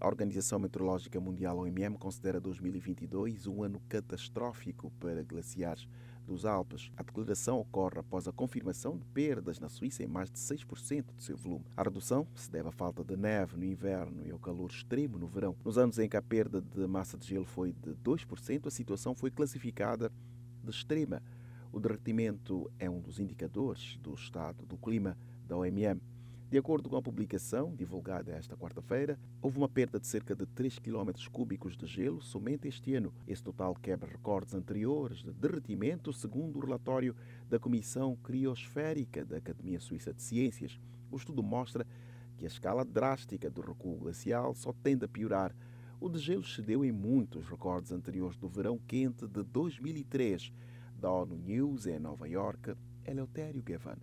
A Organização Meteorológica Mundial, OMM, considera 2022 um ano catastrófico para glaciares dos Alpes. A declaração ocorre após a confirmação de perdas na Suíça em mais de 6% do seu volume. A redução se deve à falta de neve no inverno e ao calor extremo no verão. Nos anos em que a perda de massa de gelo foi de 2%, a situação foi classificada de extrema. O derretimento é um dos indicadores do estado do clima da OMM. De acordo com a publicação divulgada esta quarta-feira, houve uma perda de cerca de 3 km cúbicos de gelo somente este ano. Esse total quebra recordes anteriores de derretimento, segundo o relatório da Comissão Criosférica da Academia Suíça de Ciências. O estudo mostra que a escala drástica do recuo glacial só tende a piorar. O degelo cedeu em muitos recordes anteriores do verão quente de 2003. Da ONU News em Nova York, Eleutério Gavan.